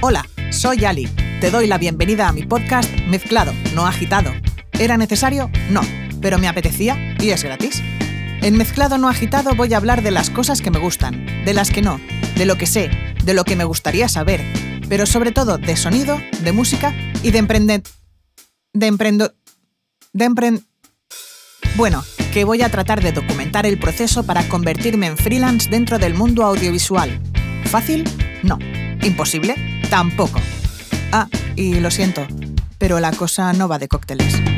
Hola, soy Ali. Te doy la bienvenida a mi podcast Mezclado, no agitado. ¿Era necesario? No, pero me apetecía y es gratis. En Mezclado no agitado voy a hablar de las cosas que me gustan, de las que no, de lo que sé, de lo que me gustaría saber, pero sobre todo de sonido, de música y de emprender... De emprendo... De emprend... Bueno, que voy a tratar de documentar el proceso para convertirme en freelance dentro del mundo audiovisual. ¿Fácil? No. ¿Imposible? Tampoco. Ah, y lo siento, pero la cosa no va de cócteles.